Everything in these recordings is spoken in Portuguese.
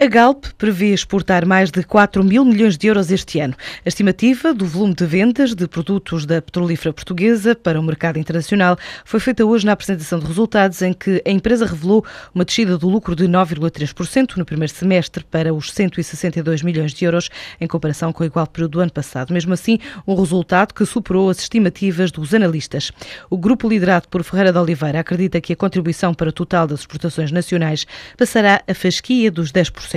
A Galp prevê exportar mais de 4 mil milhões de euros este ano. A estimativa do volume de vendas de produtos da petrolífera portuguesa para o mercado internacional foi feita hoje na apresentação de resultados, em que a empresa revelou uma descida do lucro de 9,3% no primeiro semestre para os 162 milhões de euros, em comparação com o igual período do ano passado. Mesmo assim, um resultado que superou as estimativas dos analistas. O grupo liderado por Ferreira de Oliveira acredita que a contribuição para o total das exportações nacionais passará a fasquia dos 10%.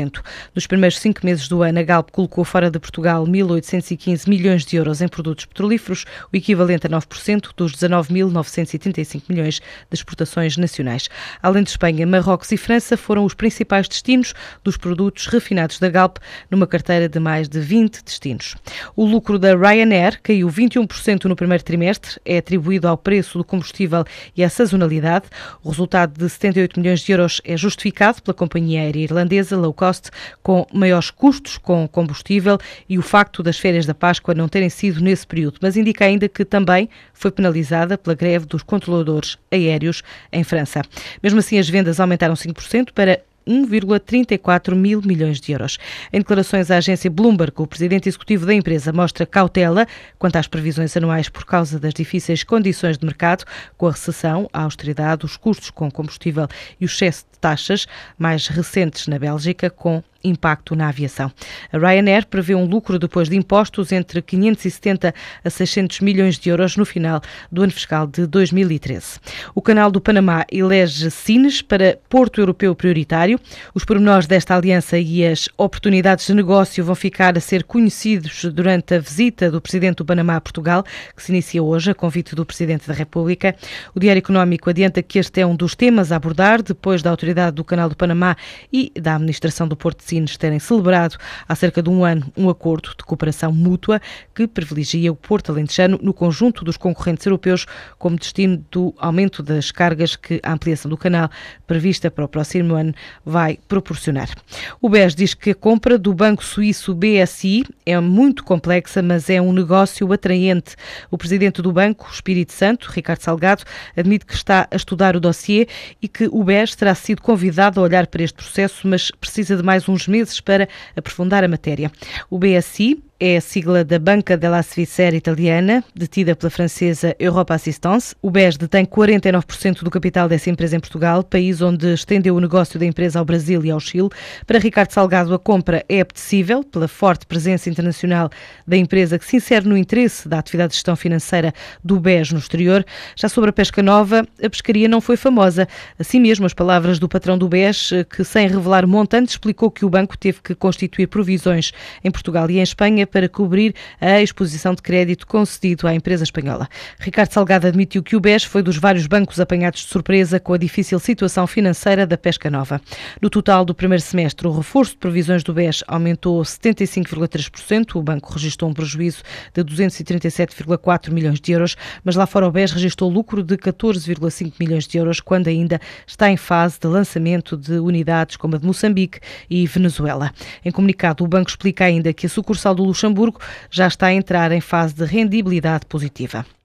Nos primeiros cinco meses do ano, a Galp colocou fora de Portugal 1.815 milhões de euros em produtos petrolíferos, o equivalente a 9% dos 19.935 milhões de exportações nacionais. Além de Espanha, Marrocos e França foram os principais destinos dos produtos refinados da Galp, numa carteira de mais de 20 destinos. O lucro da Ryanair caiu 21% no primeiro trimestre, é atribuído ao preço do combustível e à sazonalidade. O resultado de 78 milhões de euros é justificado pela companhia aérea irlandesa low cost, com maiores custos com combustível e o facto das férias da Páscoa não terem sido nesse período, mas indica ainda que também foi penalizada pela greve dos controladores aéreos em França. Mesmo assim, as vendas aumentaram 5% para 1,34 mil milhões de euros. Em declarações à agência Bloomberg, o presidente executivo da empresa mostra cautela quanto às previsões anuais por causa das difíceis condições de mercado, com a recessão, a austeridade, os custos com combustível e o excesso de taxas mais recentes na Bélgica, com impacto na aviação. A Ryanair prevê um lucro depois de impostos entre 570 a 600 milhões de euros no final do ano fiscal de 2013. O Canal do Panamá elege Sines para Porto Europeu Prioritário. Os pormenores desta aliança e as oportunidades de negócio vão ficar a ser conhecidos durante a visita do Presidente do Panamá a Portugal, que se inicia hoje a convite do Presidente da República. O Diário Económico adianta que este é um dos temas a abordar depois da autoridade do Canal do Panamá e da administração do Porto de Sines terem celebrado há cerca de um ano um acordo de cooperação mútua que privilegia o Porto Alentejano no conjunto dos concorrentes europeus como destino do aumento das cargas que a ampliação do canal prevista para o próximo ano vai proporcionar. O BES diz que a compra do banco suíço BSI é muito complexa, mas é um negócio atraente. O presidente do banco, Espírito Santo, Ricardo Salgado, admite que está a estudar o dossiê e que o BES terá sido convidado a olhar para este processo, mas precisa de mais uns uns meses para aprofundar a matéria. O BSI é a sigla da Banca della Svizzera italiana, detida pela francesa Europa Assistance. O BES detém 49% do capital dessa empresa em Portugal, país onde estendeu o negócio da empresa ao Brasil e ao Chile. Para Ricardo Salgado, a compra é apetecível pela forte presença internacional da empresa que se insere no interesse da atividade de gestão financeira do BES no exterior. Já sobre a pesca nova, a pescaria não foi famosa. Assim mesmo, as palavras do patrão do BES, que sem revelar montantes, explicou que o banco teve que constituir provisões em Portugal e em Espanha para cobrir a exposição de crédito concedido à empresa espanhola. Ricardo Salgado admitiu que o BES foi dos vários bancos apanhados de surpresa com a difícil situação financeira da pesca nova. No total do primeiro semestre, o reforço de provisões do BES aumentou 75,3%. O banco registrou um prejuízo de 237,4 milhões de euros, mas lá fora o BES registrou lucro de 14,5 milhões de euros, quando ainda está em fase de lançamento de unidades como a de Moçambique e Venezuela. Em comunicado, o banco explica ainda que a sucursal do Luxemburgo Luxemburgo já está a entrar em fase de rendibilidade positiva.